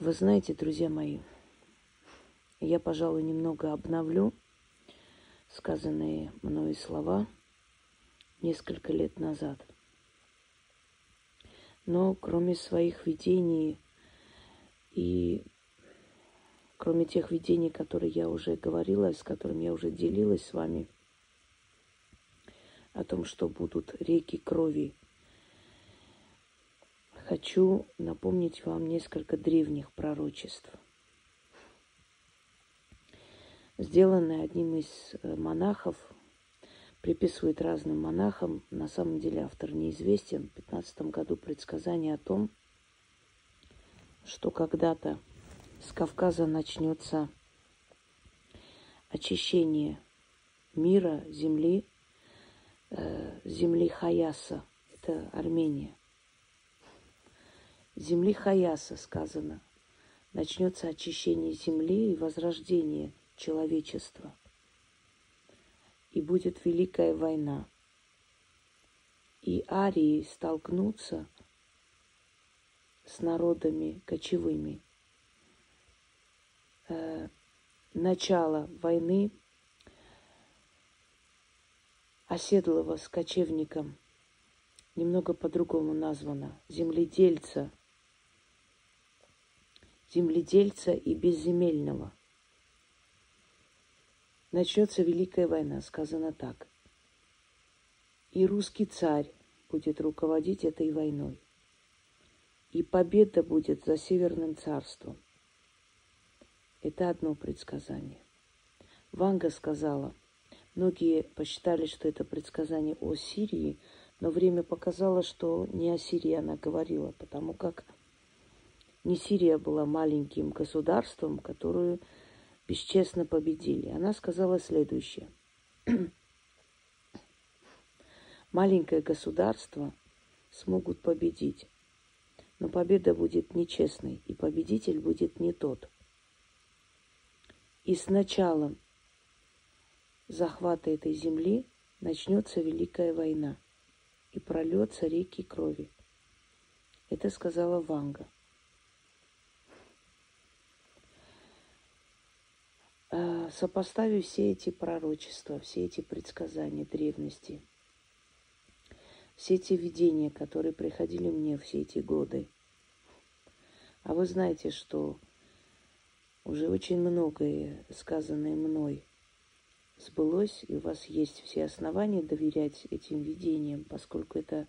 Вы знаете, друзья мои, я, пожалуй, немного обновлю сказанные мною слова несколько лет назад. Но кроме своих видений и кроме тех видений, которые я уже говорила, с которыми я уже делилась с вами, о том, что будут реки крови хочу напомнить вам несколько древних пророчеств, сделанные одним из э, монахов, приписывает разным монахам, на самом деле автор неизвестен, в 15 году предсказание о том, что когда-то с Кавказа начнется очищение мира, земли, э, земли Хаяса, это Армения земли Хаяса сказано. Начнется очищение земли и возрождение человечества. И будет великая война. И арии столкнутся с народами кочевыми. Э, начало войны оседлого с кочевником немного по-другому названо. Земледельца – земледельца и безземельного. Начнется Великая война, сказано так. И русский царь будет руководить этой войной. И победа будет за Северным царством. Это одно предсказание. Ванга сказала, многие посчитали, что это предсказание о Сирии, но время показало, что не о Сирии она говорила, потому как не Сирия была маленьким государством, которую бесчестно победили. Она сказала следующее. Маленькое государство смогут победить, но победа будет нечестной, и победитель будет не тот. И с началом захвата этой земли начнется Великая война, и прольется реки крови. Это сказала Ванга. Сопоставив все эти пророчества, все эти предсказания древности, все эти видения, которые приходили мне все эти годы. А вы знаете, что уже очень многое, сказанное мной, сбылось, и у вас есть все основания доверять этим видениям, поскольку это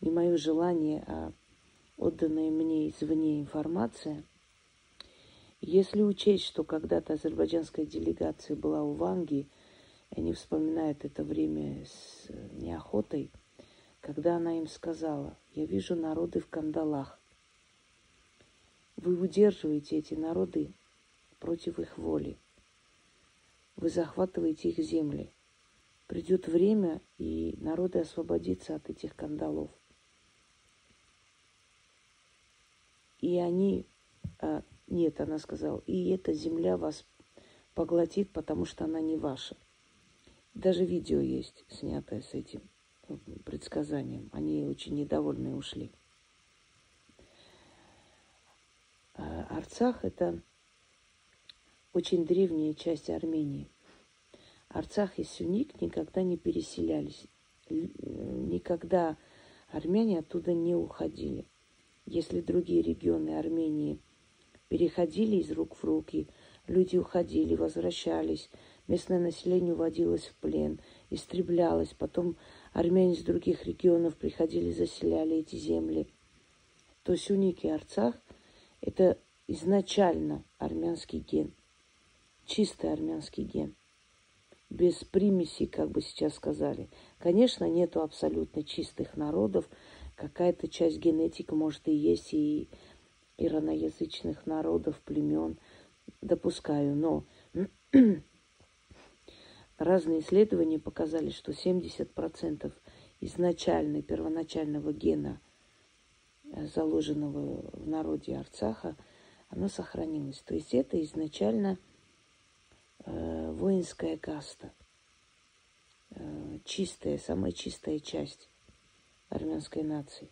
не мое желание, а отданная мне извне информация – если учесть, что когда-то азербайджанская делегация была у Ванги, они вспоминают это время с неохотой, когда она им сказала, я вижу народы в кандалах. Вы удерживаете эти народы против их воли. Вы захватываете их земли. Придет время, и народы освободятся от этих кандалов. И они а, нет, она сказала, и эта земля вас поглотит, потому что она не ваша. Даже видео есть, снятое с этим предсказанием. Они очень недовольны ушли. А Арцах – это очень древняя часть Армении. Арцах и Сюник никогда не переселялись. Никогда армяне оттуда не уходили. Если другие регионы Армении – переходили из рук в руки. Люди уходили, возвращались. Местное население уводилось в плен, истреблялось. Потом армяне из других регионов приходили, заселяли эти земли. То Сюник и Арцах – это изначально армянский ген. Чистый армянский ген. Без примесей, как бы сейчас сказали. Конечно, нету абсолютно чистых народов. Какая-то часть генетики, может, и есть, и ираноязычных народов, племен, допускаю, но разные исследования показали, что 70% изначально, первоначального гена, э, заложенного в народе Арцаха, оно сохранилось. То есть это изначально э, воинская каста, э, чистая, самая чистая часть армянской нации.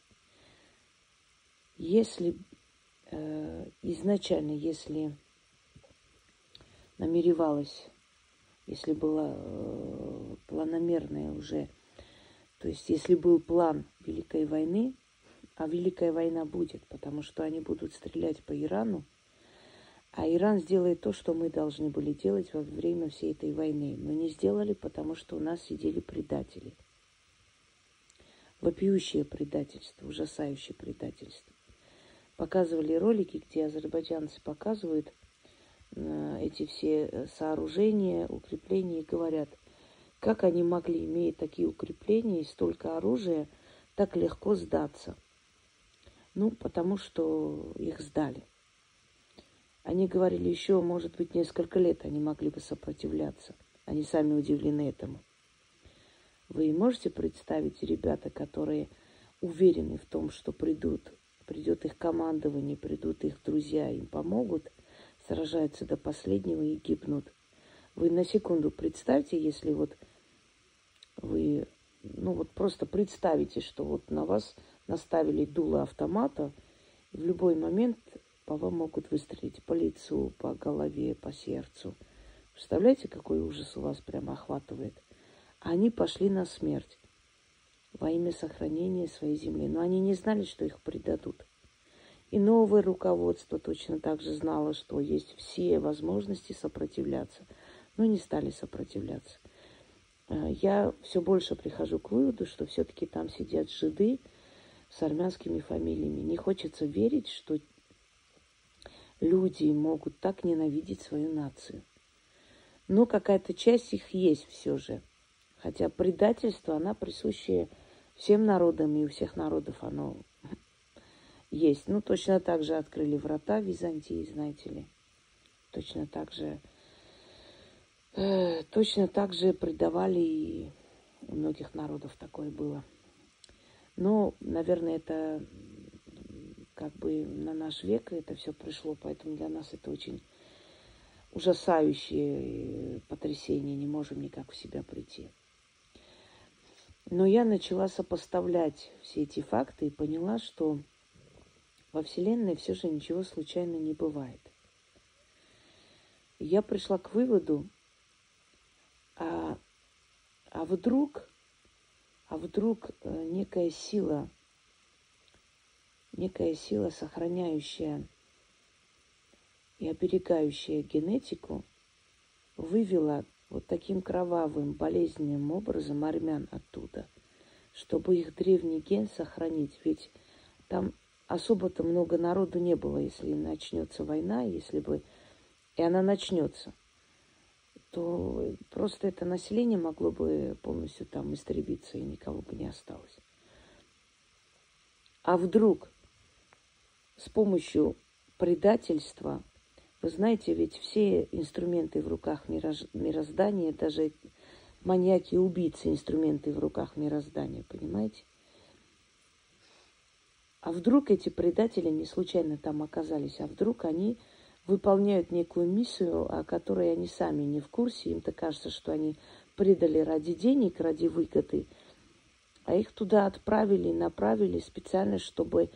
Если изначально, если намеревалась, если была э, планомерная уже, то есть если был план Великой войны, а Великая война будет, потому что они будут стрелять по Ирану, а Иран сделает то, что мы должны были делать во время всей этой войны. Но не сделали, потому что у нас сидели предатели. Вопиющее предательство, ужасающее предательство. Показывали ролики, где азербайджанцы показывают э, эти все э, сооружения, укрепления и говорят, как они могли, иметь такие укрепления и столько оружия, так легко сдаться. Ну, потому что их сдали. Они говорили, еще, может быть, несколько лет они могли бы сопротивляться. Они сами удивлены этому. Вы можете представить ребята, которые уверены в том, что придут, придет их командование, придут их друзья, им помогут, сражаются до последнего и гибнут. Вы на секунду представьте, если вот вы, ну вот просто представите, что вот на вас наставили дуло автомата, и в любой момент по вам могут выстрелить по лицу, по голове, по сердцу. Представляете, какой ужас у вас прямо охватывает? Они пошли на смерть во имя сохранения своей земли. Но они не знали, что их предадут. И новое руководство точно так же знало, что есть все возможности сопротивляться, но не стали сопротивляться. Э, я все больше прихожу к выводу, что все-таки там сидят жиды с армянскими фамилиями. Не хочется верить, что люди могут так ненавидеть свою нацию. Но какая-то часть их есть все же. Хотя предательство, она присущая всем народам, и у всех народов оно есть. Ну, точно так же открыли врата Византии, знаете ли. Точно так же, э, точно так же предавали и у многих народов такое было. Но, наверное, это как бы на наш век это все пришло, поэтому для нас это очень ужасающее потрясение, не можем никак в себя прийти. Но я начала сопоставлять все эти факты и поняла, что во Вселенной все же ничего случайно не бывает. Я пришла к выводу, а, а вдруг, а вдруг э, некая сила некая сила, сохраняющая и оберегающая генетику, вывела вот таким кровавым, болезненным образом армян оттуда, чтобы их древний ген сохранить. Ведь там особо-то много народу не было, если начнется война, если бы и она начнется, то просто это население могло бы полностью там истребиться, и никого бы не осталось. А вдруг с помощью предательства, вы знаете, ведь все инструменты в руках мироздания, даже маньяки и убийцы инструменты в руках мироздания, понимаете? А вдруг эти предатели не случайно там оказались, а вдруг они выполняют некую миссию, о которой они сами не в курсе, им-то кажется, что они предали ради денег, ради выгоды, а их туда отправили, направили специально, чтобы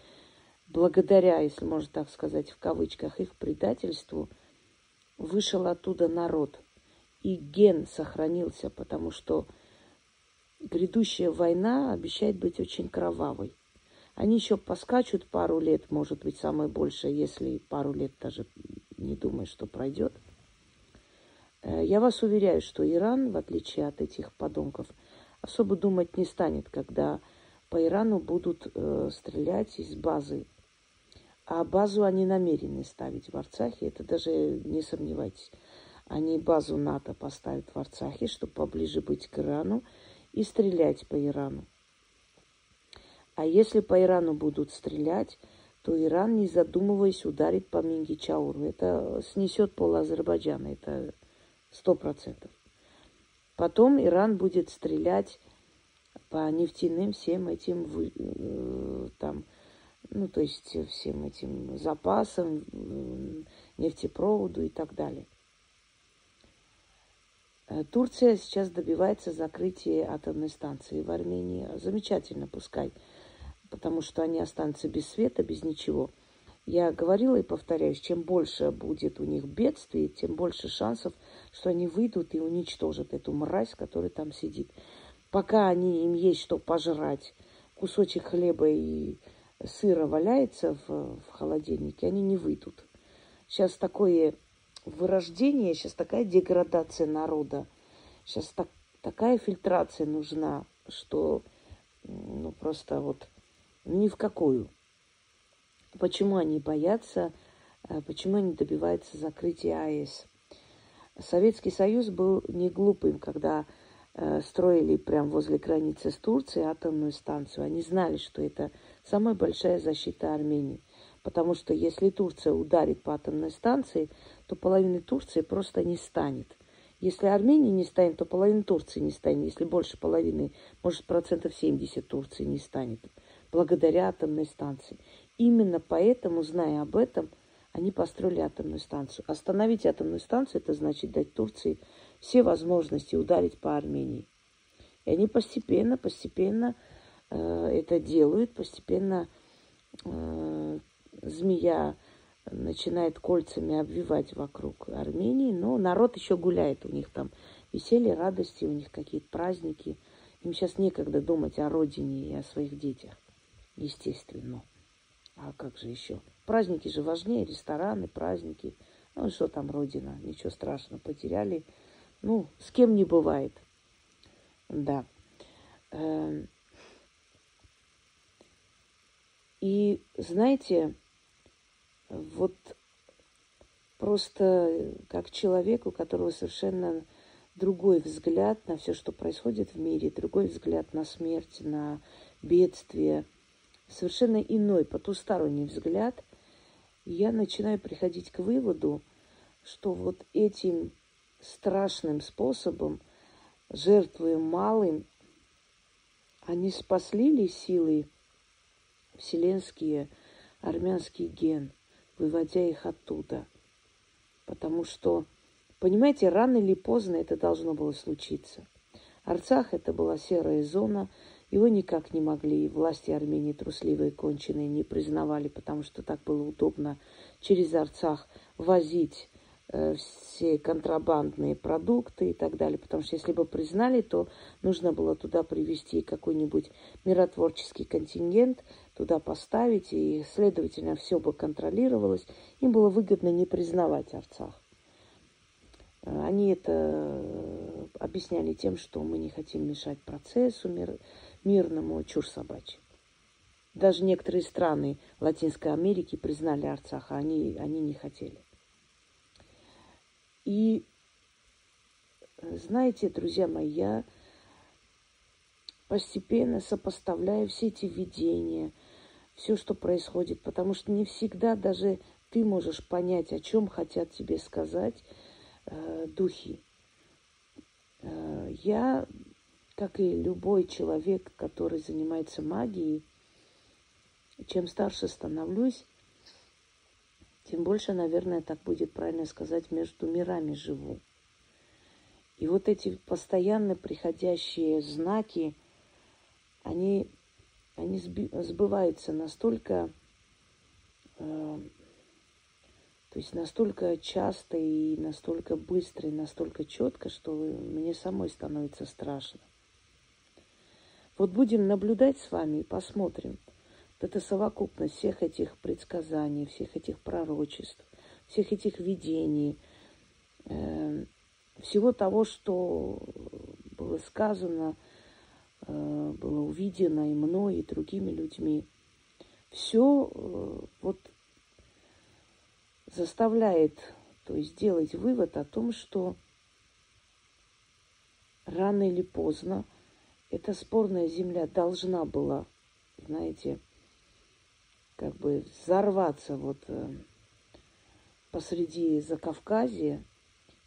благодаря, если можно так сказать, в кавычках, их предательству, вышел оттуда народ. И ген сохранился, потому что грядущая война обещает быть очень кровавой. Они еще поскачут пару лет, может быть, самое большее, если пару лет даже не думаю, что пройдет. Э, я вас уверяю, что Иран, в отличие от этих подонков, особо думать не станет, когда по Ирану будут э, стрелять из базы а базу они намерены ставить в Арцахе, это даже не сомневайтесь. Они базу НАТО поставят в Арцахе, чтобы поближе быть к Ирану и стрелять по Ирану. А если по Ирану будут стрелять, то Иран, не задумываясь, ударит по Мингичауру. Это снесет пол Азербайджана, это сто процентов. Потом Иран будет стрелять по нефтяным всем этим э, там ну, то есть всем этим запасам, нефтепроводу и так далее. Э, Турция сейчас добивается закрытия атомной станции в Армении. Замечательно, пускай, потому что они останутся без света, без ничего. Я говорила и повторяюсь, чем больше будет у них бедствий, тем больше шансов, что они выйдут и уничтожат эту мразь, которая там сидит. Пока они, им есть что пожрать, кусочек хлеба и сыра валяется в, в холодильнике, они не выйдут. Сейчас такое вырождение, сейчас такая деградация народа, сейчас так, такая фильтрация нужна, что ну просто вот ни в какую. Почему они боятся, а почему они добиваются закрытия АЭС? Советский Союз был не глупым, когда э, строили прямо возле границы с Турцией атомную станцию. Они знали, что это самая большая защита Армении. Потому что если Турция ударит по атомной станции, то половины Турции просто не станет. Если Армения не станет, то половина Турции не станет. Если больше половины, может, процентов 70 Турции не станет. Благодаря атомной станции. Именно поэтому, зная об этом, они построили атомную станцию. Остановить атомную станцию, это значит дать Турции все возможности ударить по Армении. И они постепенно, постепенно э, это делают, постепенно э, змея начинает кольцами обвивать вокруг Армении, но народ еще гуляет, у них там веселье, радости, у них какие-то праздники. Им сейчас некогда думать о родине и о своих детях, естественно. А как же еще? Праздники же важнее, рестораны, праздники. Ну, что там родина, ничего страшного, потеряли. Ну, с кем не бывает. Да. Эм. И знаете, вот просто как человек, у которого совершенно другой взгляд на все, что происходит в мире, другой взгляд на смерть, на бедствие, совершенно иной, потусторонний взгляд, я начинаю приходить к выводу, что вот этим страшным способом, жертвуя малым, они спасли ли силой вселенские армянский ген, выводя их оттуда. Потому что, понимаете, рано или поздно это должно было случиться. Арцах это была серая зона – его никак не могли, власти Армении трусливые конченые не признавали, потому что так было удобно через Арцах возить э, все контрабандные продукты и так далее. Потому что если бы признали, то нужно было туда привести какой-нибудь миротворческий контингент, туда поставить, и, следовательно, все бы контролировалось. Им было выгодно не признавать Арцах. Они это э, объясняли тем, что мы не хотим мешать процессу мир, мирному чушь собачья. Даже некоторые страны Латинской Америки признали Арцах, а они, они не хотели. И знаете, друзья мои, я постепенно сопоставляю все эти видения, все, что происходит, потому что не всегда даже ты можешь понять, о чем хотят тебе сказать э, духи. Э, я как и любой человек, который занимается магией, чем старше становлюсь, тем больше, наверное, так будет правильно сказать, между мирами живу. И вот эти постоянно приходящие знаки, они, они сбываются настолько, э, то есть настолько часто и настолько быстро, и настолько четко, что мне самой становится страшно. Вот будем наблюдать с вами и посмотрим. Вот это совокупность всех этих предсказаний, всех этих пророчеств, всех этих видений, э, всего того, что было сказано, было увидено и мной, и другими людьми. Все э, вот заставляет, то есть делать вывод о том, что рано или поздно эта спорная земля должна была, знаете, как бы взорваться вот э, посреди Закавказья,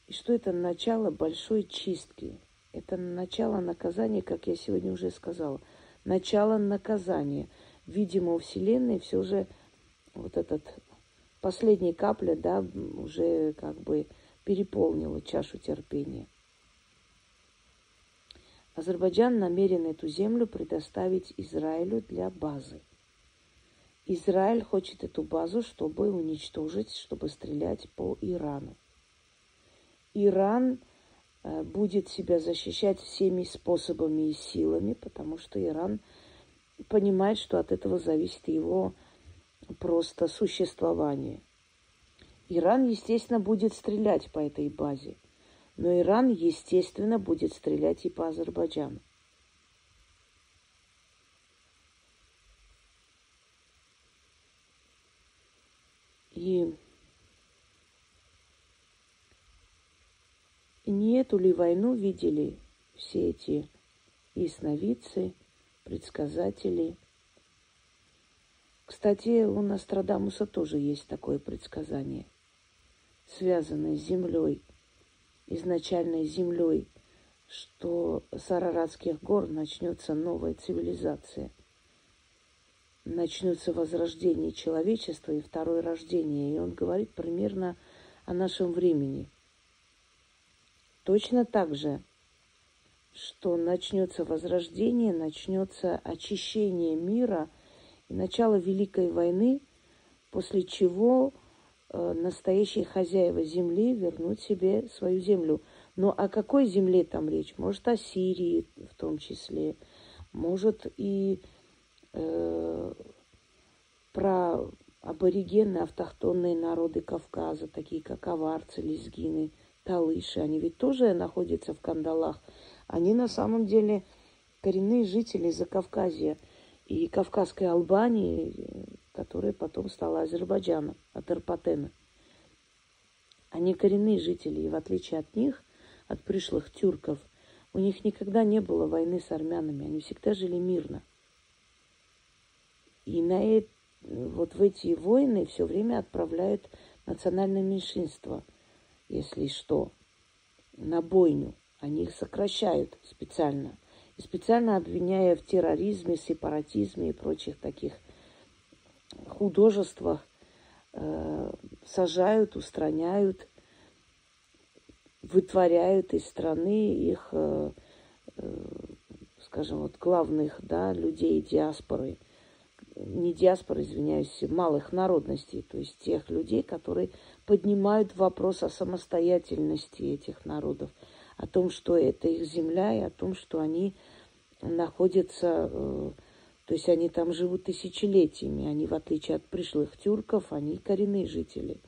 и что это начало большой чистки. Это начало наказания, как я сегодня уже сказала. Начало наказания. Видимо, у Вселенной все же вот этот последняя капля, да, уже как бы переполнила чашу терпения. Азербайджан намерен эту землю предоставить Израилю для базы. Израиль хочет эту базу, чтобы уничтожить, чтобы стрелять по Ирану. Иран будет себя защищать всеми способами и силами, потому что Иран понимает, что от этого зависит его просто существование. Иран, естественно, будет стрелять по этой базе, но Иран, естественно, будет стрелять и по Азербайджану. И не эту ли войну видели все эти ясновидцы, предсказатели? Кстати, у Нострадамуса тоже есть такое предсказание, связанное с землей, изначальной землей, что с Араратских гор начнется новая цивилизация – начнется возрождение человечества и второе рождение. И он говорит примерно о нашем времени. Точно так же, что начнется возрождение, начнется очищение мира и начало Великой войны, после чего э, настоящие хозяева земли вернут себе свою землю. Но о какой земле там речь? Может, о Сирии в том числе, может и э, про аборигены, автохтонные народы Кавказа, такие как аварцы, лезгины, талыши. Они ведь тоже находятся в кандалах. Они на самом деле коренные жители Закавказья и Кавказской Албании, которая потом стала Азербайджаном, от Арпатена. Они коренные жители, и в отличие от них, от пришлых тюрков, у них никогда не было войны с армянами, они всегда жили мирно – и на вот в эти войны все время отправляют национальное меньшинство, если что, на бойню. Они их сокращают специально. И специально обвиняя в терроризме, сепаратизме и прочих таких художествах, э, сажают, устраняют, вытворяют из страны их, э, э, скажем, вот главных да, людей диаспоры – не диаспоры, извиняюсь, малых народностей, то есть тех людей, которые поднимают вопрос о самостоятельности этих народов, о том, что это их земля, и о том, что они находятся, э, то есть они там живут тысячелетиями, они, в отличие от пришлых тюрков, они коренные жители.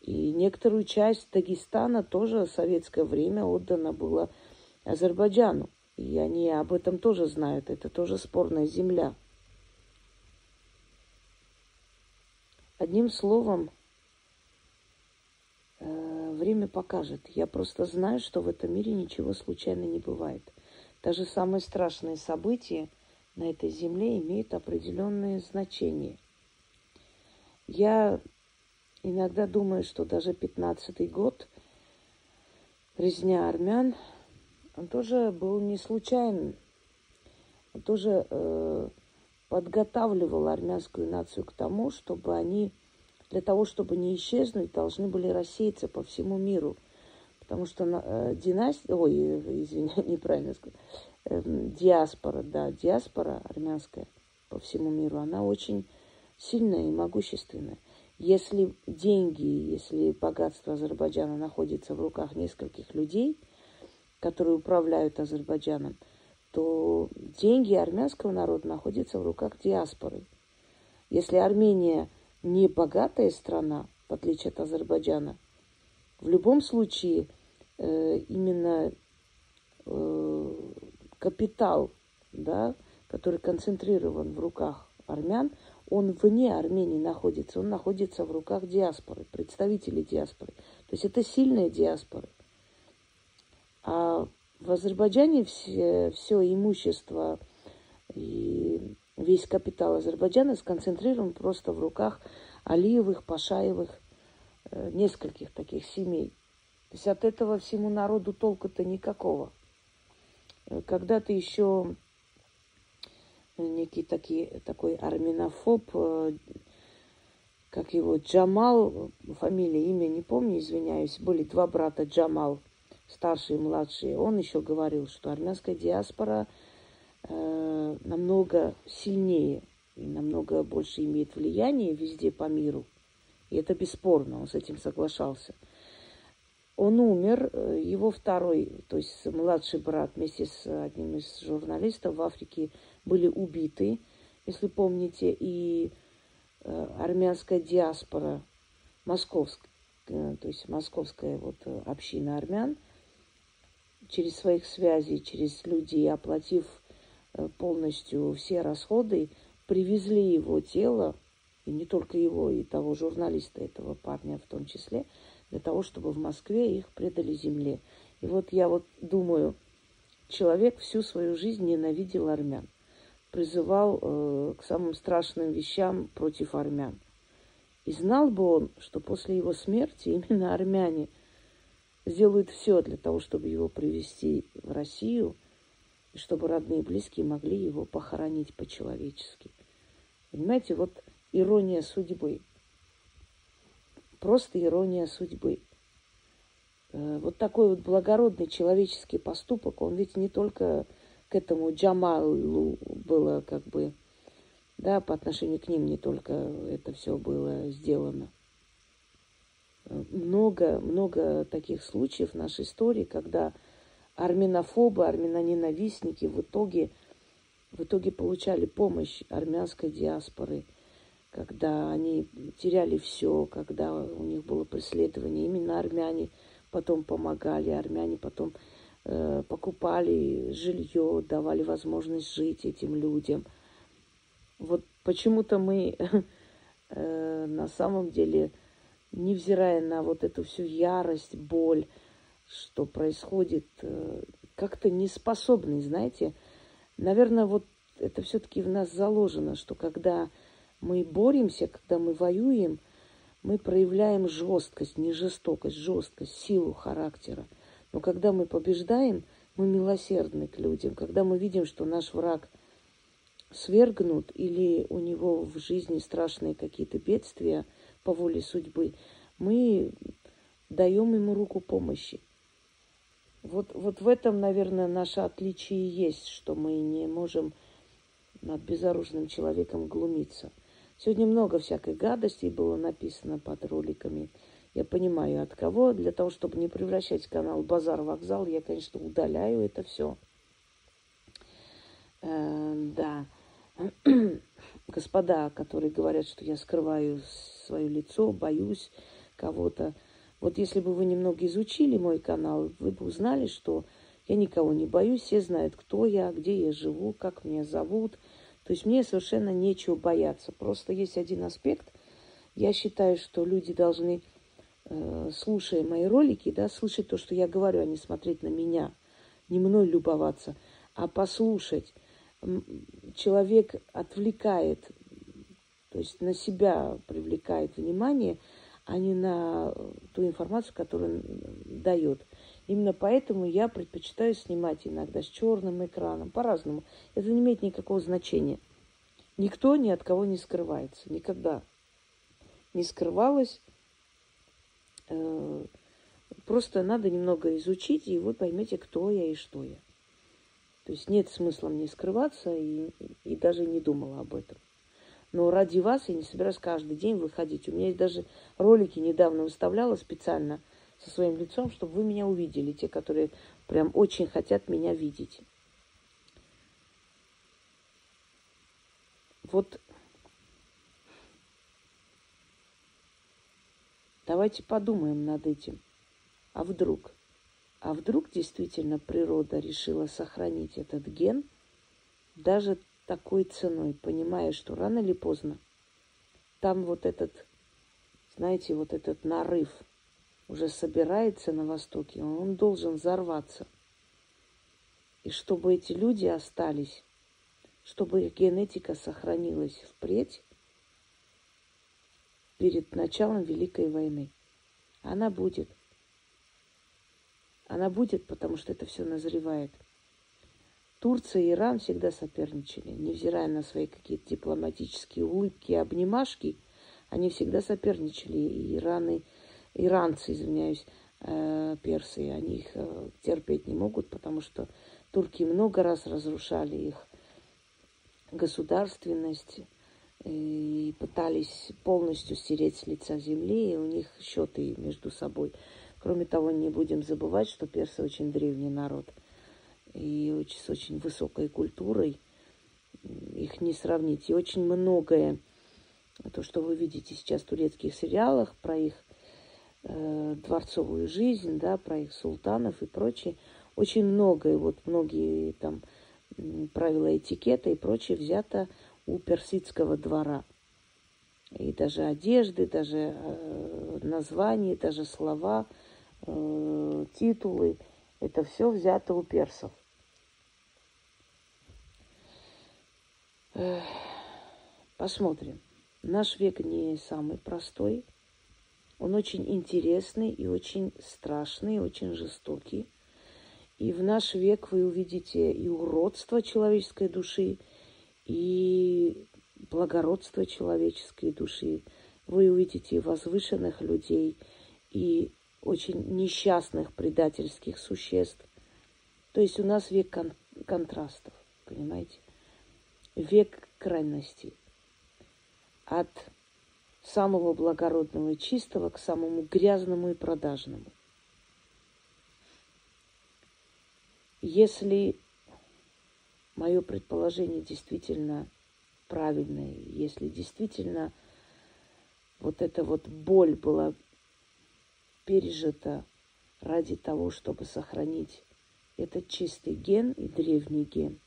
И некоторую часть Дагестана тоже в советское время отдана было Азербайджану. И они об этом тоже знают, это тоже спорная земля. Одним словом, э, время покажет. Я просто знаю, что в этом мире ничего случайно не бывает. Даже самые страшные события на этой земле имеют определенное значение. Я иногда думаю, что даже пятнадцатый год резня армян, он тоже был не случайным. Он тоже э, подготавливал армянскую нацию к тому, чтобы они, для того, чтобы не исчезнуть, должны были рассеяться по всему миру. Потому что э, династия, ой, извини, неправильно сказал, э, диаспора, да, диаспора армянская по всему миру, она очень сильная и могущественная. Если деньги, если богатство Азербайджана находится в руках нескольких людей, которые управляют Азербайджаном – то деньги армянского народа находятся в руках диаспоры. Если Армения не богатая страна, в отличие от Азербайджана, в любом случае э, именно э, капитал, да, который концентрирован в руках армян, он вне Армении находится, он находится в руках диаспоры, представителей диаспоры. То есть это сильная диаспора. А в Азербайджане все, все имущество и весь капитал Азербайджана сконцентрирован просто в руках Алиевых, Пашаевых, э, нескольких таких семей. То есть от этого всему народу толку-то никакого. Э, когда-то еще некий такой, такой арминофоб, э, как его Джамал, фамилия, имя не помню, извиняюсь, были два брата Джамал – старший и младший, он еще говорил, что армянская диаспора э, намного сильнее, и намного больше имеет влияние везде по миру. И это бесспорно, он с этим соглашался. Он умер, э, его второй, то есть младший брат вместе с одним из журналистов в Африке были убиты, если помните, и э, армянская диаспора, московская, э, то есть московская вот община армян, через своих связей, через людей, оплатив полностью все расходы, привезли его тело, и не только его, и того журналиста, этого парня в том числе – для того, чтобы в Москве их предали земле. И вот я вот думаю, человек всю свою жизнь ненавидел армян, призывал э, к самым страшным вещам против армян. И знал бы он, что после его смерти именно армяне сделают все для того, чтобы его привести в Россию, и чтобы родные и близкие могли его похоронить по-человечески. Понимаете, вот ирония судьбы – просто ирония судьбы. Э, вот такой вот благородный человеческий поступок, он ведь не только к этому Джамалу было как бы, да, по отношению к ним не только это все было сделано. Э, много, много таких случаев в нашей истории, когда армянофобы, армяноненавистники в итоге, в итоге получали помощь армянской диаспоры – когда они теряли все, когда у них было преследование. Именно армяне потом помогали, армяне потом э, покупали жилье, давали возможность жить этим людям. Вот почему-то мы э, на самом деле, невзирая на вот эту всю ярость, боль, что происходит, э, как-то не способны, знаете, наверное, вот это все-таки в нас заложено, что когда мы боремся, когда мы воюем, мы проявляем жесткость, не жестокость, жесткость, силу характера. Но когда мы побеждаем, мы милосердны к людям. Когда мы видим, что наш враг свергнут или у него в жизни страшные какие-то бедствия по воле судьбы, мы даем ему руку помощи. Вот, вот в этом, наверное, наше отличие есть, что мы не можем над безоружным человеком глумиться – Сегодня много всякой гадости было написано под роликами. Я понимаю, от кого. Для того, чтобы не превращать канал Базар-вокзал, я, конечно, удаляю это все. Э, да. Господа, которые говорят, что я скрываю свое лицо, боюсь кого-то. Вот если бы вы немного изучили мой канал, вы бы узнали, что я никого не боюсь, все знают, кто я, где я живу, как меня зовут – то есть мне совершенно нечего бояться. Просто есть один аспект. Я считаю, что люди должны, э, слушая мои ролики, да, слышать то, что я говорю, а не смотреть на меня, не мной любоваться, а послушать. Человек отвлекает, то есть на себя привлекает внимание, а не на ту информацию, которую он дает. Именно поэтому я предпочитаю снимать иногда с черным экраном, по-разному. Это не имеет никакого значения. Никто ни от кого не скрывается. Никогда не скрывалась. Э, просто надо немного изучить, и вы поймете, кто я и что я. То есть нет смысла мне скрываться, и, и даже не думала об этом. Но ради вас я не собираюсь каждый день выходить. У меня есть даже ролики недавно выставляла специально – со своим лицом, чтобы вы меня увидели, те, которые прям очень хотят меня видеть. Вот давайте подумаем над этим. А вдруг? А вдруг действительно природа решила сохранить этот ген даже такой ценой, понимая, что рано или поздно там вот этот, знаете, вот этот нарыв – уже собирается на Востоке, он должен взорваться. И чтобы эти люди остались, чтобы их генетика сохранилась впредь, перед началом Великой войны. Она будет. Она будет, потому что это все назревает. Турция и Иран всегда соперничали, невзирая на свои какие-то дипломатические улыбки и обнимашки, они всегда соперничали. И Иран и иранцы, извиняюсь, э, персы, они их э, терпеть не могут, потому что турки много раз разрушали их государственность, и пытались полностью стереть с лица земли, и у них счеты между собой. Кроме того, не будем забывать, что персы очень древний народ и с очень высокой культурой. Их не сравнить. И очень многое, то, что вы видите сейчас в турецких сериалах, про их э, дворцовую жизнь, да, про их султанов и прочее, очень многое, вот многие там правила этикета и прочее взято у персидского двора. И даже одежды, даже э, названия, даже слова, э, титулы, это все взято у персов. Посмотрим. Наш век не самый простой. Он очень интересный и очень страшный, и очень жестокий. И в наш век вы увидите и уродство человеческой души, и благородство человеческой души. Вы увидите возвышенных людей и очень несчастных предательских существ. То есть у нас век кон- контрастов, понимаете? Век крайностей. От самого благородного и чистого к самому грязному и продажному. Если мое предположение действительно правильное, если действительно вот эта вот боль была пережита ради того, чтобы сохранить этот чистый ген и древний ген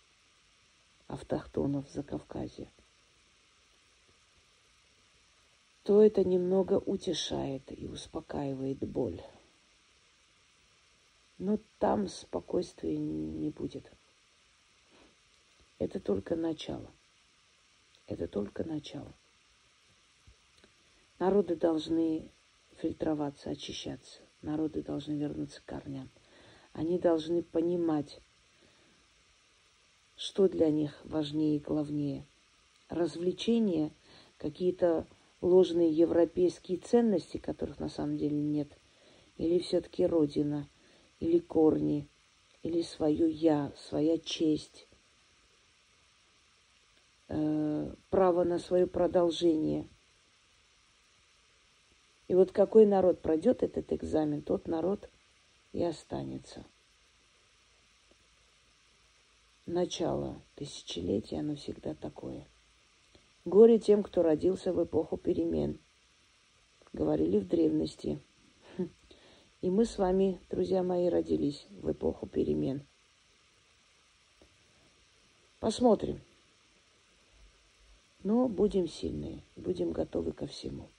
автохтонов за Кавказе, то это немного утешает и успокаивает боль. Но там спокойствия не будет. Это только начало. Это только начало. Народы должны фильтроваться, очищаться. Народы должны вернуться к корням. Они должны понимать, что для них важнее и главнее. Развлечения, какие-то ложные европейские ценности, которых на самом деле нет, или все-таки родина, или корни, или свое я, своя честь, Э, право на свое продолжение. И вот какой народ пройдет этот экзамен, тот народ и останется. Начало тысячелетия, оно всегда такое. Горе тем, кто родился в эпоху перемен. Говорили в древности. И мы с вами, друзья мои, родились в эпоху перемен. Посмотрим. Но будем сильные, будем готовы ко всему.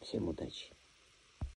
Всем удачи!